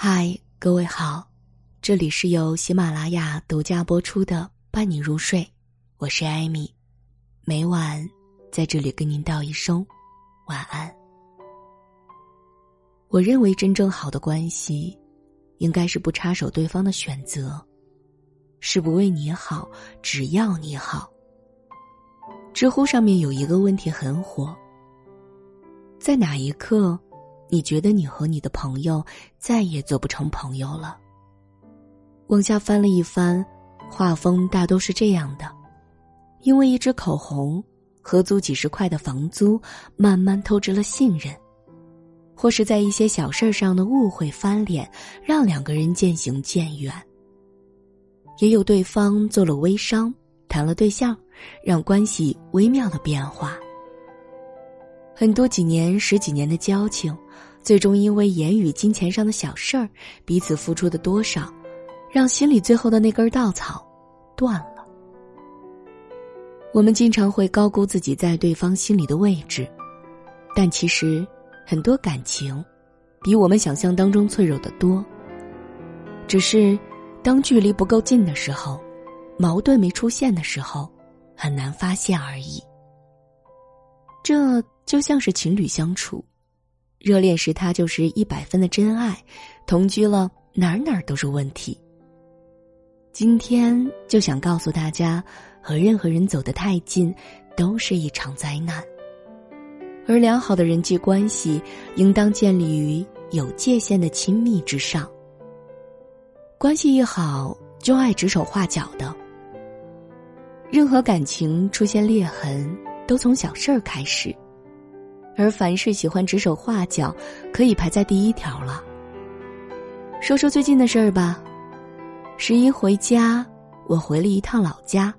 嗨，各位好，这里是由喜马拉雅独家播出的《伴你入睡》，我是艾米，每晚在这里跟您道一声晚安。我认为真正好的关系，应该是不插手对方的选择，是不为你好，只要你好。知乎上面有一个问题很火，在哪一刻？你觉得你和你的朋友再也做不成朋友了？往下翻了一翻，画风大都是这样的：因为一支口红，合租几十块的房租，慢慢透支了信任；或是在一些小事上的误会翻脸，让两个人渐行渐远。也有对方做了微商，谈了对象，让关系微妙的变化。很多几年、十几年的交情，最终因为言语、金钱上的小事儿，彼此付出的多少，让心里最后的那根稻草断了。我们经常会高估自己在对方心里的位置，但其实很多感情比我们想象当中脆弱的多。只是当距离不够近的时候，矛盾没出现的时候，很难发现而已。这。就像是情侣相处，热恋时他就是一百分的真爱，同居了哪儿哪儿都是问题。今天就想告诉大家，和任何人走得太近，都是一场灾难。而良好的人际关系，应当建立于有界限的亲密之上。关系一好，就爱指手画脚的。任何感情出现裂痕，都从小事儿开始。而凡是喜欢指手画脚，可以排在第一条了。说说最近的事儿吧。十一回家，我回了一趟老家。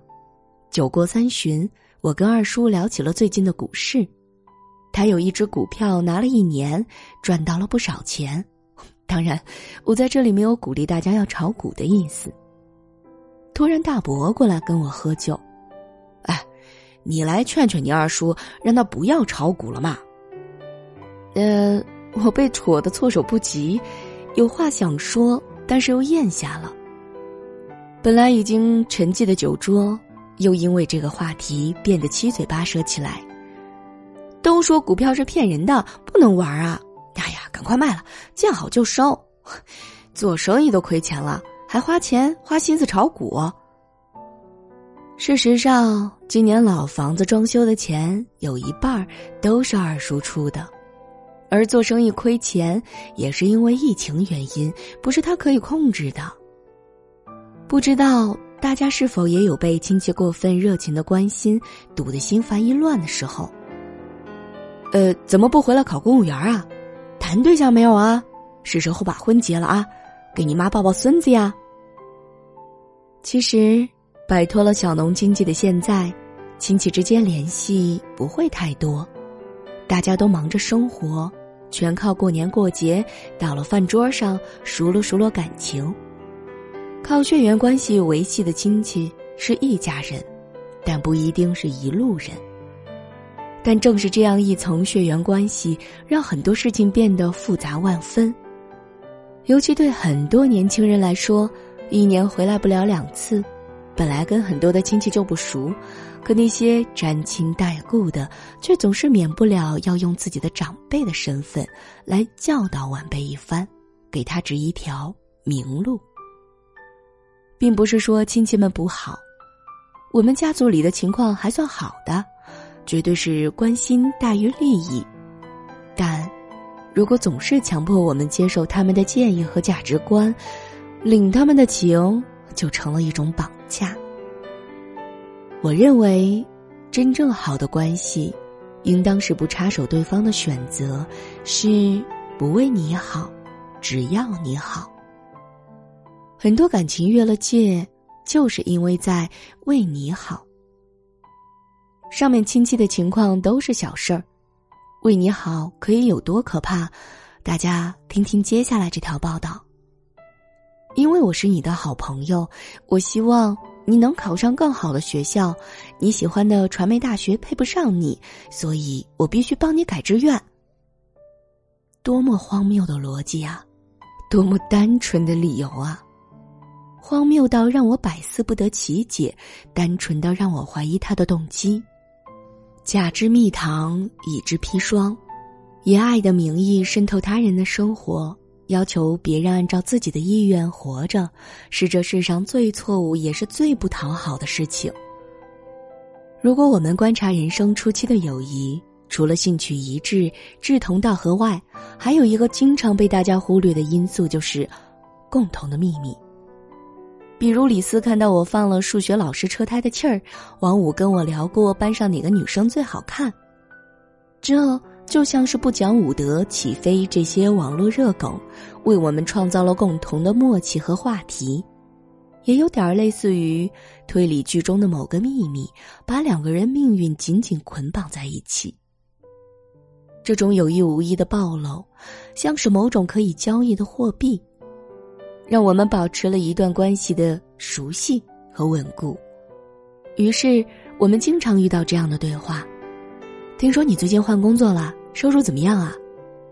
酒过三巡，我跟二叔聊起了最近的股市。他有一只股票拿了一年，赚到了不少钱。当然，我在这里没有鼓励大家要炒股的意思。突然，大伯过来跟我喝酒，哎，你来劝劝你二叔，让他不要炒股了嘛。呃，我被戳的措手不及，有话想说，但是又咽下了。本来已经沉寂的酒桌，又因为这个话题变得七嘴八舌起来。都说股票是骗人的，不能玩啊！哎呀，赶快卖了，见好就收。做生意都亏钱了，还花钱花心思炒股。事实上，今年老房子装修的钱有一半都是二叔出的。而做生意亏钱，也是因为疫情原因，不是他可以控制的。不知道大家是否也有被亲戚过分热情的关心堵得心烦意乱的时候？呃，怎么不回来考公务员啊？谈对象没有啊？是时候把婚结了啊？给你妈抱抱孙子呀？其实，摆脱了小农经济的现在，亲戚之间联系不会太多，大家都忙着生活。全靠过年过节，到了饭桌上熟络熟络感情。靠血缘关系维系的亲戚是一家人，但不一定是一路人。但正是这样一层血缘关系，让很多事情变得复杂万分。尤其对很多年轻人来说，一年回来不了两次，本来跟很多的亲戚就不熟。可那些沾亲带故的，却总是免不了要用自己的长辈的身份来教导晚辈一番，给他指一条明路。并不是说亲戚们不好，我们家族里的情况还算好的，绝对是关心大于利益。但，如果总是强迫我们接受他们的建议和价值观，领他们的情，就成了一种绑恰。我认为，真正好的关系，应当是不插手对方的选择，是不为你好，只要你好。很多感情越了界，就是因为在为你好。上面亲戚的情况都是小事儿，为你好可以有多可怕？大家听听接下来这条报道。因为我是你的好朋友，我希望。你能考上更好的学校，你喜欢的传媒大学配不上你，所以我必须帮你改志愿。多么荒谬的逻辑啊！多么单纯的理由啊！荒谬到让我百思不得其解，单纯到让我怀疑他的动机。假之蜜糖，以之砒霜，以爱的名义渗透他人的生活，要求别人按照自己的意愿活着，是这世上最错误也是最不讨好的事情。如果我们观察人生初期的友谊，除了兴趣一致、志同道合外，还有一个经常被大家忽略的因素，就是共同的秘密。比如李斯看到我放了数学老师车胎的气儿，王五跟我聊过班上哪个女生最好看，这就像是不讲武德起飞这些网络热梗，为我们创造了共同的默契和话题，也有点类似于推理剧中的某个秘密，把两个人命运紧紧捆绑在一起。这种有意无意的暴露，像是某种可以交易的货币。让我们保持了一段关系的熟悉和稳固，于是我们经常遇到这样的对话：“听说你最近换工作了，收入怎么样啊？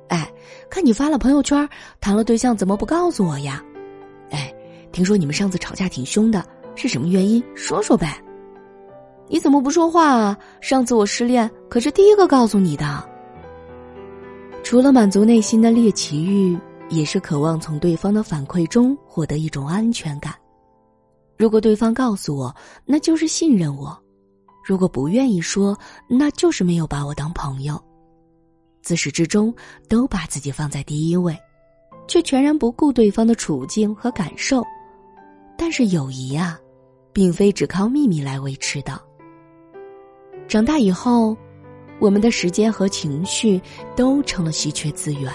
哎，看你发了朋友圈，谈了对象怎么不告诉我呀？哎，听说你们上次吵架挺凶的，是什么原因？说说呗。你怎么不说话啊？上次我失恋可是第一个告诉你的。除了满足内心的猎奇欲。”也是渴望从对方的反馈中获得一种安全感。如果对方告诉我，那就是信任我；如果不愿意说，那就是没有把我当朋友。自始至终都把自己放在第一位，却全然不顾对方的处境和感受。但是友谊啊，并非只靠秘密来维持的。长大以后，我们的时间和情绪都成了稀缺资源。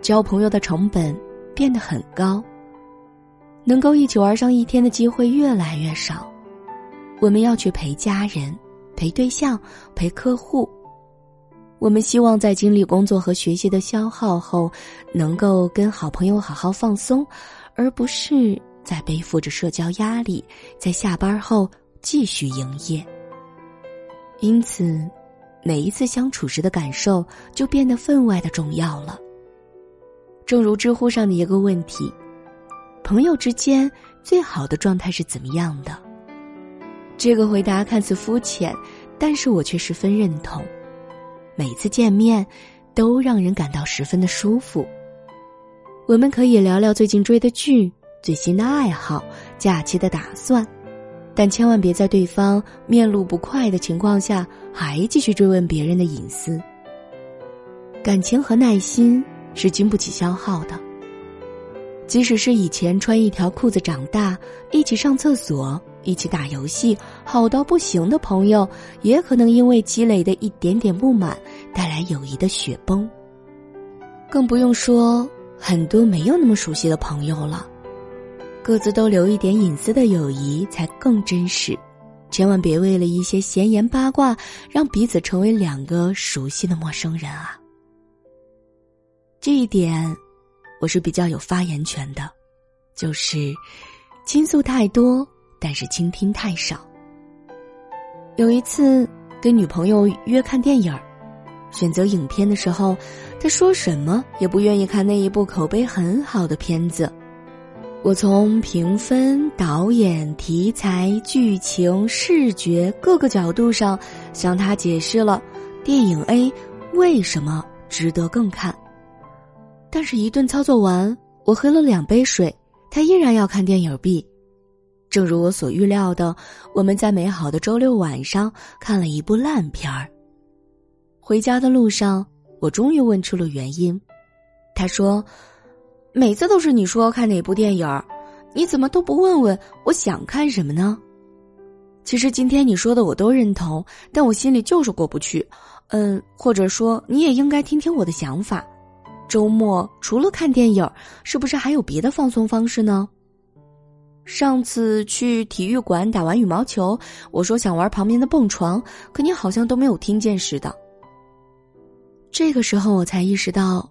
交朋友的成本变得很高，能够一起玩上一天的机会越来越少。我们要去陪家人、陪对象、陪客户。我们希望在经历工作和学习的消耗后，能够跟好朋友好好放松，而不是在背负着社交压力，在下班后继续营业。因此，每一次相处时的感受就变得分外的重要了。正如知乎上的一个问题：“朋友之间最好的状态是怎么样的？”这个回答看似肤浅，但是我却十分认同。每次见面，都让人感到十分的舒服。我们可以聊聊最近追的剧、最新的爱好、假期的打算，但千万别在对方面露不快的情况下，还继续追问别人的隐私。感情和耐心。是经不起消耗的。即使是以前穿一条裤子长大、一起上厕所、一起打游戏、好到不行的朋友，也可能因为积累的一点点不满，带来友谊的雪崩。更不用说很多没有那么熟悉的朋友了。各自都留一点隐私的友谊才更真实。千万别为了一些闲言八卦，让彼此成为两个熟悉的陌生人啊！这一点，我是比较有发言权的，就是倾诉太多，但是倾听太少。有一次跟女朋友约看电影选择影片的时候，她说什么也不愿意看那一部口碑很好的片子。我从评分、导演、题材、剧情、视觉各个角度上向她解释了电影 A 为什么值得更看。但是，一顿操作完，我喝了两杯水，他依然要看电影 B。正如我所预料的，我们在美好的周六晚上看了一部烂片儿。回家的路上，我终于问出了原因。他说：“每次都是你说看哪部电影，你怎么都不问问我想看什么呢？”其实今天你说的我都认同，但我心里就是过不去。嗯，或者说你也应该听听我的想法。周末除了看电影，是不是还有别的放松方式呢？上次去体育馆打完羽毛球，我说想玩旁边的蹦床，可你好像都没有听见似的。这个时候我才意识到，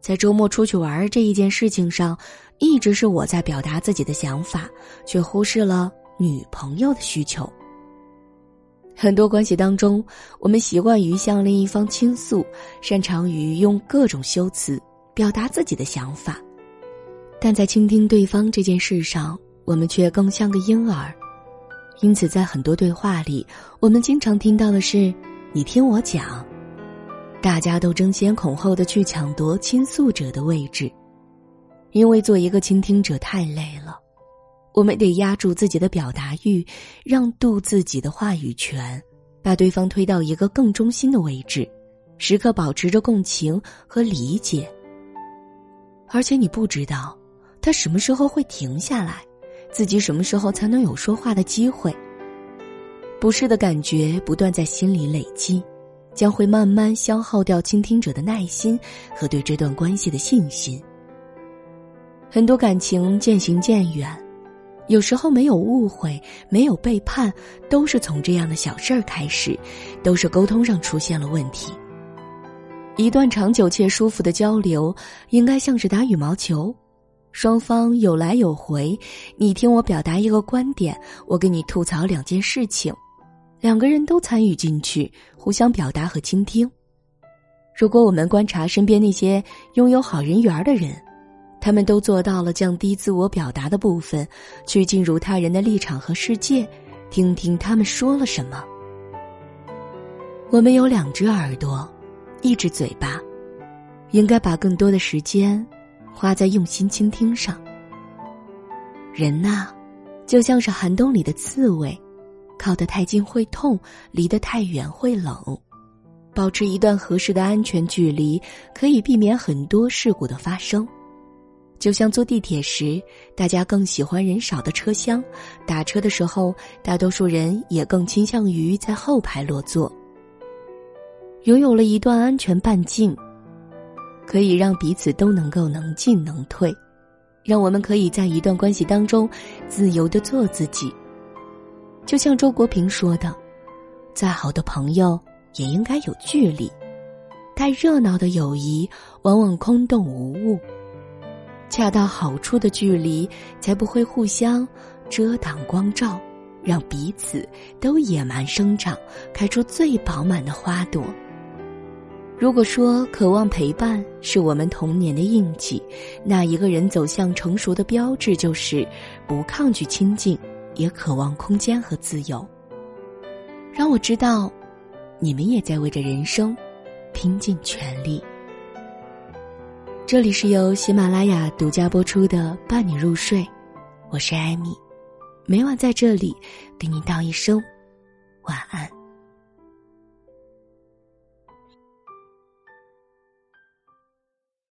在周末出去玩这一件事情上，一直是我在表达自己的想法，却忽视了女朋友的需求。很多关系当中，我们习惯于向另一方倾诉，擅长于用各种修辞表达自己的想法，但在倾听对方这件事上，我们却更像个婴儿。因此，在很多对话里，我们经常听到的是“你听我讲”，大家都争先恐后的去抢夺倾诉者的位置，因为做一个倾听者太累了。我们得压住自己的表达欲，让渡自己的话语权，把对方推到一个更中心的位置，时刻保持着共情和理解。而且你不知道，他什么时候会停下来，自己什么时候才能有说话的机会。不适的感觉不断在心里累积，将会慢慢消耗掉倾听者的耐心和对这段关系的信心。很多感情渐行渐远。有时候没有误会，没有背叛，都是从这样的小事儿开始，都是沟通上出现了问题。一段长久且舒服的交流，应该像是打羽毛球，双方有来有回，你听我表达一个观点，我给你吐槽两件事情，两个人都参与进去，互相表达和倾听。如果我们观察身边那些拥有好人缘的人。他们都做到了降低自我表达的部分，去进入他人的立场和世界，听听他们说了什么。我们有两只耳朵，一只嘴巴，应该把更多的时间花在用心倾听上。人呐，就像是寒冬里的刺猬，靠得太近会痛，离得太远会冷。保持一段合适的安全距离，可以避免很多事故的发生。就像坐地铁时，大家更喜欢人少的车厢；打车的时候，大多数人也更倾向于在后排落座。拥有了一段安全半径，可以让彼此都能够能进能退，让我们可以在一段关系当中自由的做自己。就像周国平说的：“再好的朋友也应该有距离，太热闹的友谊往往空洞无物。”恰到好处的距离，才不会互相遮挡光照，让彼此都野蛮生长，开出最饱满的花朵。如果说渴望陪伴是我们童年的印记，那一个人走向成熟的标志就是不抗拒亲近，也渴望空间和自由。让我知道，你们也在为着人生拼尽全力。这里是由喜马拉雅独家播出的《伴你入睡》，我是艾米，每晚在这里给你道一声晚安。